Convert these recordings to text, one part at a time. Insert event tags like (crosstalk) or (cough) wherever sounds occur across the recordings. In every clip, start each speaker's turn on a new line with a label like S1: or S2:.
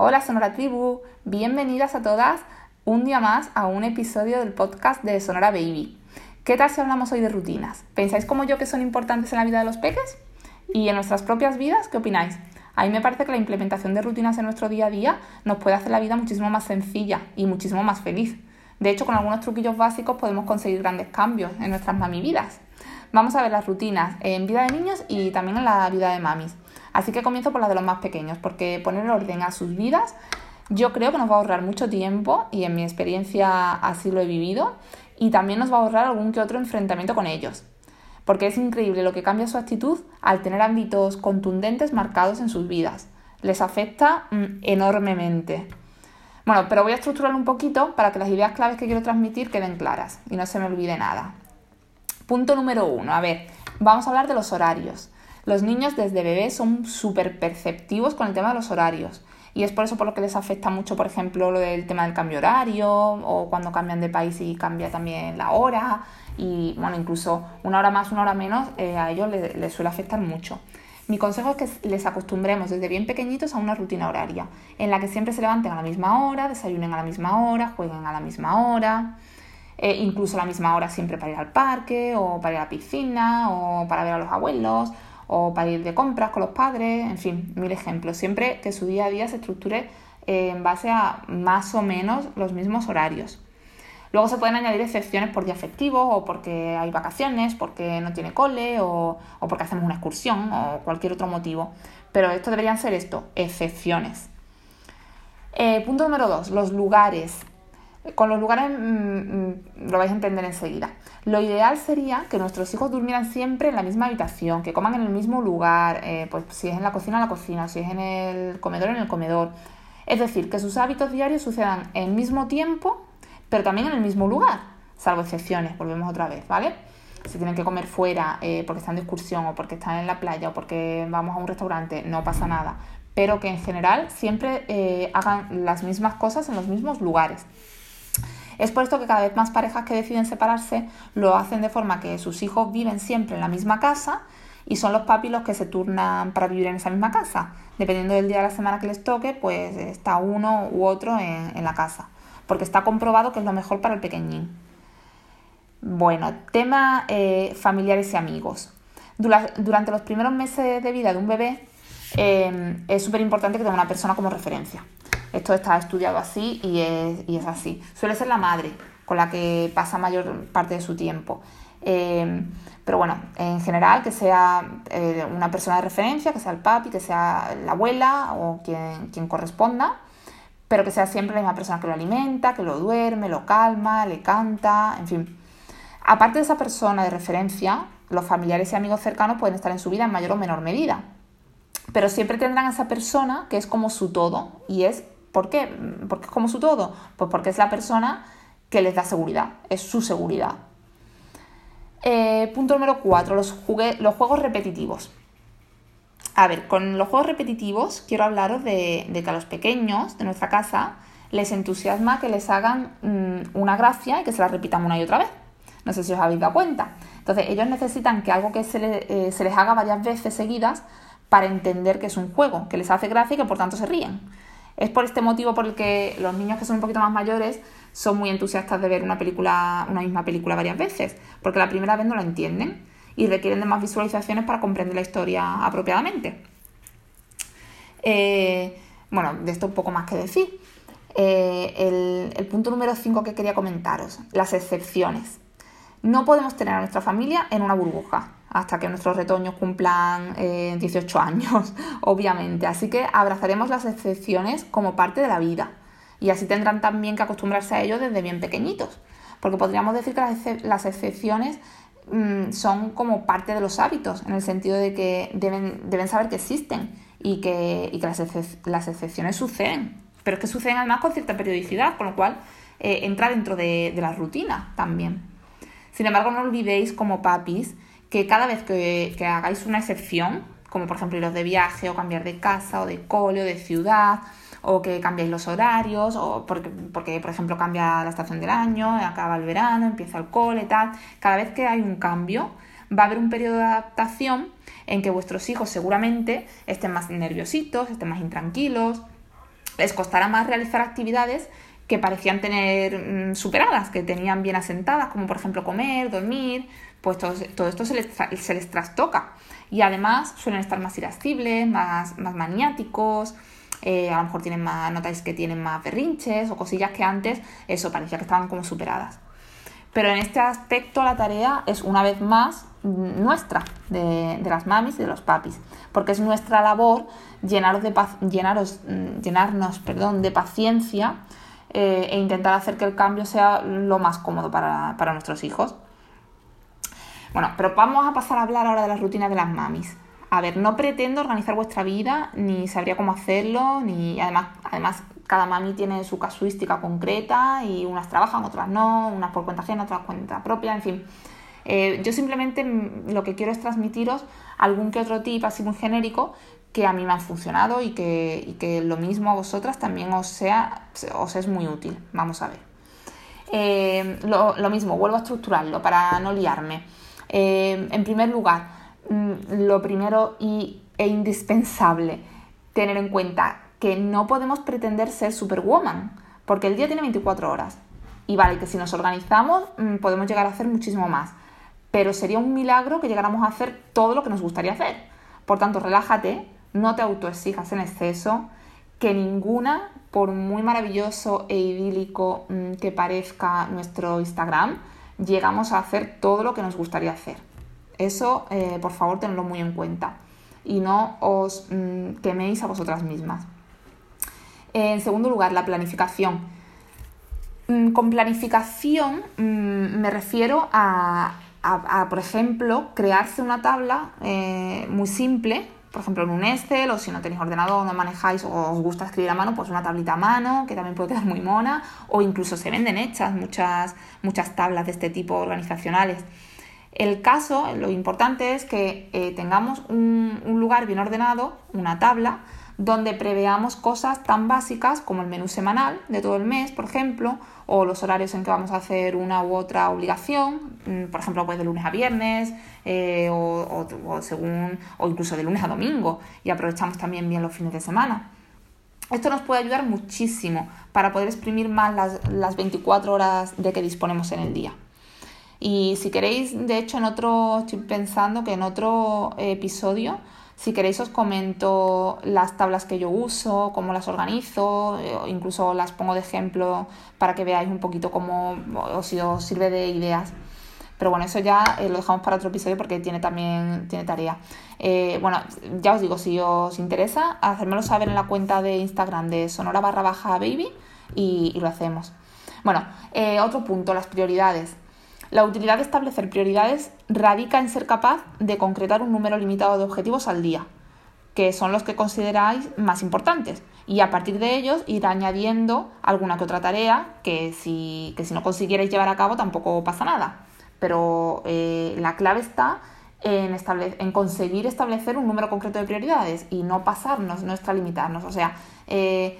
S1: Hola Sonora Tribu, bienvenidas a todas un día más a un episodio del podcast de Sonora Baby. ¿Qué tal si hablamos hoy de rutinas? ¿Pensáis como yo que son importantes en la vida de los peques? ¿Y en nuestras propias vidas? ¿Qué opináis? A mí me parece que la implementación de rutinas en nuestro día a día nos puede hacer la vida muchísimo más sencilla y muchísimo más feliz. De hecho, con algunos truquillos básicos podemos conseguir grandes cambios en nuestras mami vidas. Vamos a ver las rutinas en vida de niños y también en la vida de mamis. Así que comienzo por la de los más pequeños, porque poner orden a sus vidas yo creo que nos va a ahorrar mucho tiempo y en mi experiencia así lo he vivido y también nos va a ahorrar algún que otro enfrentamiento con ellos. Porque es increíble lo que cambia su actitud al tener ámbitos contundentes marcados en sus vidas. Les afecta mm, enormemente. Bueno, pero voy a estructurarlo un poquito para que las ideas claves que quiero transmitir queden claras y no se me olvide nada. Punto número uno. A ver, vamos a hablar de los horarios. Los niños desde bebés son súper perceptivos con el tema de los horarios. Y es por eso por lo que les afecta mucho, por ejemplo, lo del tema del cambio horario o cuando cambian de país y cambia también la hora. Y bueno, incluso una hora más, una hora menos, eh, a ellos les, suele afectar mucho. Mi consejo es que les acostumbremos desde bien pequeñitos a una rutina horaria, en la que siempre se levanten a la misma hora, desayunen a la misma hora, jueguen a la misma hora, eh, incluso a la misma hora siempre para ir al parque o para ir a la piscina o para ver a los abuelos o para ir de compras con los padres, en fin, mil ejemplos. Siempre que su día a día se estructure eh, en base a más o menos los mismos horarios. Luego se pueden añadir excepciones por día festivo o porque hay vacaciones, porque no tiene cole o, o porque hacemos una excursión o cualquier otro motivo. Pero esto deberían ser esto, excepciones. Eh, punto número dos, los lugares. Con los lugares mm, mm, lo vais a entender enseguida. Lo ideal sería que nuestros hijos durmieran siempre en la misma habitación, que coman en el mismo lugar, eh, pues si es en la cocina, en la cocina, si es en el comedor, en el comedor. Es decir, que sus hábitos diarios sucedan en el mismo tiempo, pero también en el mismo lugar, salvo excepciones, volvemos otra vez, ¿vale? Si tienen que comer fuera eh, porque están de excursión o porque están en la playa o porque vamos a un restaurante, no pasa nada. Pero que en general siempre eh, hagan las mismas cosas en los mismos lugares. Es por esto que cada vez más parejas que deciden separarse lo hacen de forma que sus hijos viven siempre en la misma casa y son los papis los que se turnan para vivir en esa misma casa. Dependiendo del día de la semana que les toque, pues está uno u otro en, la casa, porque está comprobado que es lo mejor para el pequeñín. Bueno, tema eh, familiares y amigos. Durante los primeros meses de vida de un bebé eh, es súper importante que tenga una persona como referencia. Esto está estudiado así y es, así. Suele ser la madre con la que pasa mayor parte de su tiempo. Eh, pero bueno, en general que sea eh, una persona de referencia, que sea el papi, que sea la abuela o quien, quien corresponda, pero que sea siempre la misma persona que lo alimenta, que lo duerme, lo calma, le canta, en fin. Aparte de esa persona de referencia, los familiares y amigos cercanos pueden estar en su vida en mayor o menor medida. Pero siempre tendrán a esa persona que es como su todo y es ¿Por qué? Porque es como su todo. Pues porque es la persona que les da seguridad, es su seguridad. Eh, punto número 4, los, juegos repetitivos. A ver, con los juegos repetitivos quiero hablaros de, que a los pequeños de nuestra casa les entusiasma que les hagan mm, una gracia y que se la repitan una y otra vez. No sé si os habéis dado cuenta. Entonces, ellos necesitan que algo que se, eh, se les haga varias veces seguidas para entender que es un juego, que les hace gracia y que por tanto se ríen. Es por este motivo por el que los niños que son un poquito más mayores son muy entusiastas de ver una película, una misma película varias veces, porque la primera vez no la entienden y requieren de más visualizaciones para comprender la historia apropiadamente. Eh, bueno, de esto un poco más que decir. Eh, el, el punto número 5 que quería comentaros, las excepciones. No podemos tener a nuestra familia en una burbuja hasta que nuestros retoños cumplan 18 eh, años, (laughs) obviamente. Así que abrazaremos las excepciones como parte de la vida y así tendrán también que acostumbrarse a ello desde bien pequeñitos, porque podríamos decir que las, excepciones mm, son como parte de los hábitos, en el sentido de que deben, saber que existen y que, las, excepciones suceden, pero es que suceden además con cierta periodicidad, con lo cual eh, entra dentro de, de la rutina también. Sin embargo, no olvidéis como papis que cada vez que, hagáis una excepción, como por ejemplo iros de viaje o cambiar de casa o de cole o de ciudad, o que cambiéis los horarios, o porque, porque, por ejemplo cambia la estación del año, acaba el verano, empieza el cole, tal. Cada vez que hay un cambio, va a haber un periodo de adaptación en que vuestros hijos seguramente estén más nerviositos, estén más intranquilos, les costara más realizar actividades que parecían tener mm, superadas, que tenían bien asentadas, como por ejemplo comer, dormir, pues todo, esto se les, se les, trastoca. Y además suelen estar más irascibles, más, más maniáticos, eh, a lo mejor tienen más, notáis que tienen más berrinches o cosillas que antes, eso parecía que estaban como superadas. Pero en este aspecto la tarea es una vez más nuestra, de, las mamis y de los papis, porque es nuestra labor llenaros de llenaros, mm, llenarnos perdón, de paciencia eh, e intentar hacer que el cambio sea lo más cómodo para, para nuestros hijos. Bueno, pero vamos a pasar a hablar ahora de las rutinas de las mamis. A ver, no pretendo organizar vuestra vida, ni sabría cómo hacerlo, ni además, además cada mami tiene su casuística concreta y unas trabajan, otras no, unas por cuenta ajena, otras por cuenta propia, en fin. Eh, yo simplemente lo que quiero es transmitiros algún que otro tip así muy genérico que a mí me han funcionado y que, que lo mismo a vosotras también os, sea, os es muy útil. Vamos a ver. Eh, lo, mismo, vuelvo a estructurarlo para no liarme. Eh, en primer lugar, mm, lo primero y, e indispensable, tener en cuenta que no podemos pretender ser superwoman, porque el día tiene 24 horas. Y vale, que si nos organizamos mm, podemos llegar a hacer muchísimo más, pero sería un milagro que llegáramos a hacer todo lo que nos gustaría hacer. Por tanto, relájate, no te autoexijas en exceso, que ninguna, por muy maravilloso e idílico mm, que parezca nuestro Instagram, llegamos a hacer todo lo que nos gustaría hacer. Eso, eh, por favor, tenedlo muy en cuenta y no os mm, queméis a vosotras mismas. En segundo lugar, la planificación. Mm, con planificación me refiero a, por ejemplo, crearse una tabla eh, muy simple por ejemplo, en un Excel, o si no tenéis ordenador, no manejáis o os gusta escribir a mano, pues una tablita a mano, que también puede quedar muy mona, o incluso se venden hechas muchas, muchas tablas de este tipo organizacionales. El caso, lo importante es que eh, tengamos un, un lugar bien ordenado, una tabla, donde preveamos cosas tan básicas como el menú semanal de todo el mes, por ejemplo, o los horarios en que vamos a hacer una u otra obligación, mm, por ejemplo, pues de lunes a viernes, eh, o, según, o incluso de lunes a domingo, y aprovechamos también bien los fines de semana. Esto nos puede ayudar muchísimo para poder exprimir más las, las 24 horas de que disponemos en el día. Y si queréis, de hecho, en otro, estoy pensando que en otro episodio si queréis os comento las tablas que yo uso, cómo las organizo, eh, incluso las pongo de ejemplo para que veáis un poquito cómo os, os sirve de ideas. Pero bueno, eso ya eh, lo dejamos para otro episodio porque tiene también tiene tarea. Eh, bueno, ya os digo, si os interesa, hacérmelo saber en la cuenta de Instagram de sonora barra baja baby y, lo hacemos. Bueno, otro punto, las prioridades. La utilidad de establecer prioridades radica en ser capaz de concretar un número limitado de objetivos al día, que son los que consideráis más importantes, y a partir de ellos ir añadiendo alguna que otra tarea que si, si no consiguierais llevar a cabo tampoco pasa nada. Pero eh, la clave está en, en, conseguir establecer un número concreto de prioridades y no pasarnos, no extralimitarnos. O sea, eh,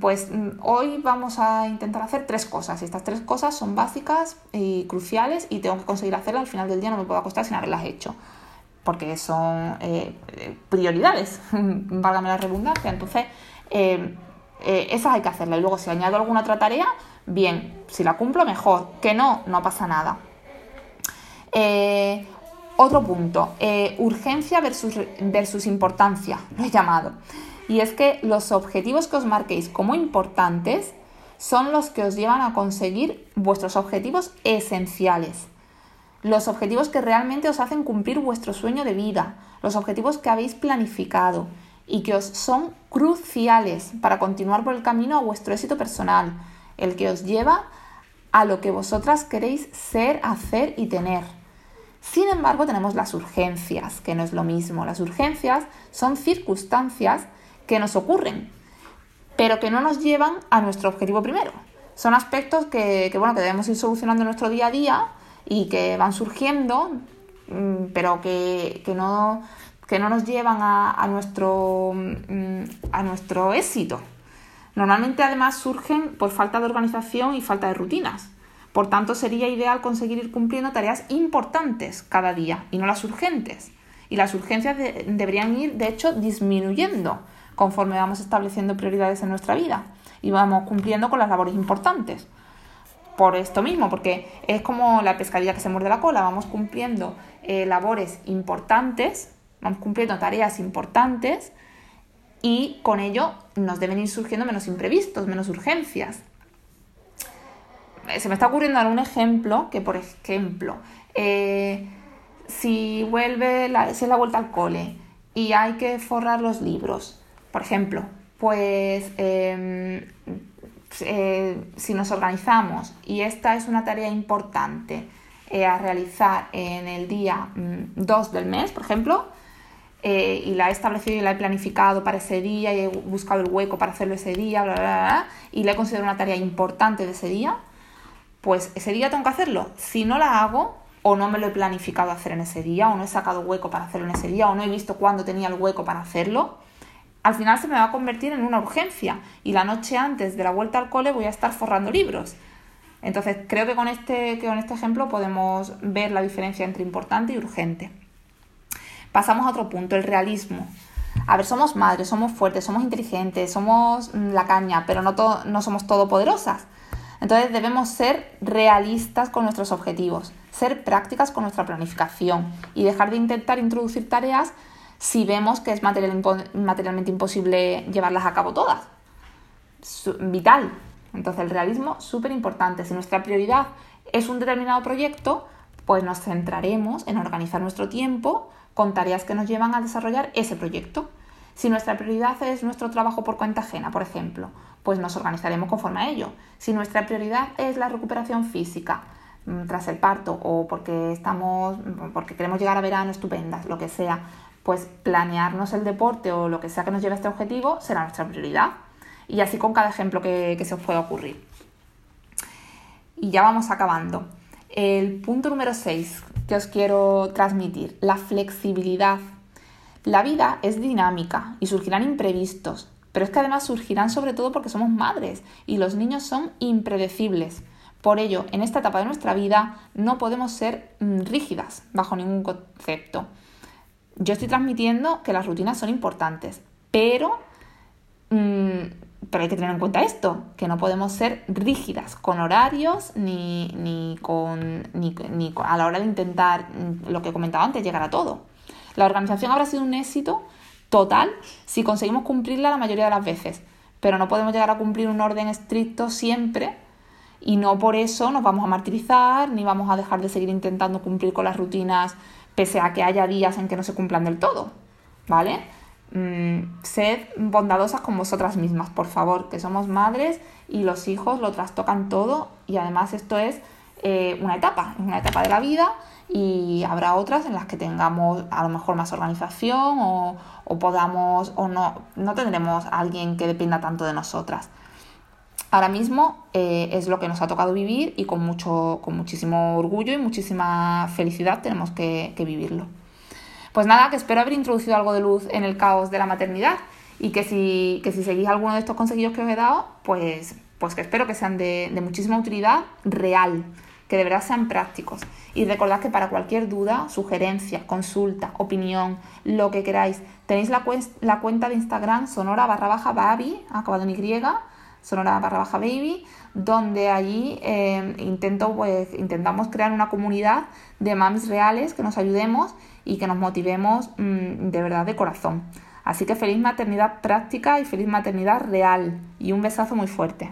S1: pues mm, hoy vamos a intentar hacer tres cosas. Estas tres cosas son básicas y cruciales y tengo que conseguir hacerlas. Al final del día no me puedo acostar sin haberlas hecho, porque son eh, prioridades, (laughs) válgame la redundancia. Entonces, eh, eh, esas hay que hacerlas. Y luego, si añado alguna otra tarea, bien, si la cumplo, mejor. Que no, no pasa nada. otro punto, urgencia versus, versus importancia, lo he llamado. Y es que los objetivos que os marquéis como importantes son los que os llevan a conseguir vuestros objetivos esenciales. Los objetivos que realmente os hacen cumplir vuestro sueño de vida, los objetivos que habéis planificado y que os son cruciales para continuar por el camino a vuestro éxito personal, el que os lleva a lo que vosotras queréis ser, hacer y tener. Sin embargo, tenemos las urgencias, que no es lo mismo. Las urgencias son circunstancias que nos ocurren, pero que no nos llevan a nuestro objetivo primero. Son aspectos que, bueno, que debemos ir solucionando en nuestro día a día y que van surgiendo, mm, pero que, no, que no nos llevan a, nuestro, mm, a nuestro éxito. Normalmente además surgen por falta de organización y falta de rutinas. Por tanto, sería ideal conseguir ir cumpliendo tareas importantes cada día y no las urgentes. Y las urgencias deberían ir, de hecho, disminuyendo conforme vamos estableciendo prioridades en nuestra vida y vamos cumpliendo con las labores importantes. Por esto mismo, porque es como la pescadilla que se muerde la cola, vamos cumpliendo eh, labores importantes, vamos cumpliendo tareas importantes y con ello nos deben ir surgiendo menos imprevistos, menos urgencias. Se me está ocurriendo algún ejemplo que, por ejemplo, eh, si vuelve la, si es la vuelta al cole y hay que forrar los libros, por ejemplo, pues em, eh, si nos organizamos y esta es una tarea importante eh, a realizar en el día 2 mm, del mes, por ejemplo, eh, y la he establecido y la he planificado para ese día y he buscado el hueco para hacerlo ese día, bla, bla, bla, y la he considerado una tarea importante de ese día, pues ese día tengo que hacerlo. Si no la hago, o no me lo he planificado hacer en ese día, o no he sacado hueco para hacerlo en ese día, o no he visto cuándo tenía el hueco para hacerlo, al final se me va a convertir en una urgencia y la noche antes de la vuelta al cole voy a estar forrando libros. Entonces creo que con este, con este ejemplo podemos ver la diferencia entre importante y urgente. Pasamos a otro punto, el realismo. A ver, somos madres, somos fuertes, somos inteligentes, somos mm, la caña, pero no, no somos todopoderosas. Entonces debemos ser realistas con nuestros objetivos, ser prácticas con nuestra planificación y dejar de intentar introducir tareas si vemos que es materialmente imposible llevarlas a cabo todas. Vital. Entonces el realismo súper importante. Si nuestra prioridad es un determinado proyecto, pues nos centraremos en organizar nuestro tiempo con tareas que nos llevan a desarrollar ese proyecto. Si nuestra prioridad es nuestro trabajo por cuenta ajena, por ejemplo, pues nos organizaremos conforme a ello. Si nuestra prioridad es la recuperación física mm, tras el parto o porque estamos porque queremos llegar a verano estupendas, lo que sea, pues planearnos el deporte o lo que sea que nos lleve a este objetivo será nuestra prioridad. Y así con cada ejemplo que, se os pueda ocurrir. Y ya vamos acabando. El punto número 6 que os quiero transmitir, la flexibilidad. La vida es dinámica y surgirán imprevistos, pero es que además surgirán sobre todo porque somos madres y los niños son impredecibles. Por ello, en esta etapa de nuestra vida no podemos ser mm, rígidas bajo ningún concepto. Yo estoy transmitiendo que las rutinas son importantes, pero, mm, pero hay que tener en cuenta esto, que no podemos ser rígidas con horarios ni, ni, con, ni, ni a la hora de intentar, mm, lo que he comentado antes, llegar a todo. La organización habrá sido un éxito total si conseguimos cumplirla la mayoría de las veces. Pero no podemos llegar a cumplir un orden estricto siempre y no por eso nos vamos a martirizar ni vamos a dejar de seguir intentando cumplir con las rutinas pese a que haya días en que no se cumplan del todo. ¿Vale? Mm, sed bondadosas con vosotras mismas, por favor, que somos madres y los hijos lo trastocan todo y además esto es eh, una etapa, una etapa de la vida y habrá otras en las que tengamos a lo mejor más organización o, podamos o no, no tendremos a alguien que dependa tanto de nosotras. Ahora mismo eh, es lo que nos ha tocado vivir y con, mucho, con muchísimo orgullo y muchísima felicidad tenemos que, vivirlo. Pues nada, que espero haber introducido algo de luz en el caos de la maternidad y que si, que si seguís alguno de estos consejos que os he dado, pues, pues que espero que sean de, muchísima utilidad real que de verdad sean prácticos. Y recordad que para cualquier duda, sugerencia, consulta, opinión, lo que queráis, tenéis la, la cuenta de Instagram sonora barra baja baby, acabado en Y, sonora barra baja baby, donde allí eh, intento, pues, intentamos crear una comunidad de mamis reales que nos ayudemos y que nos motivemos mm, de verdad de corazón. Así que feliz maternidad práctica y feliz maternidad real. Y un besazo muy fuerte.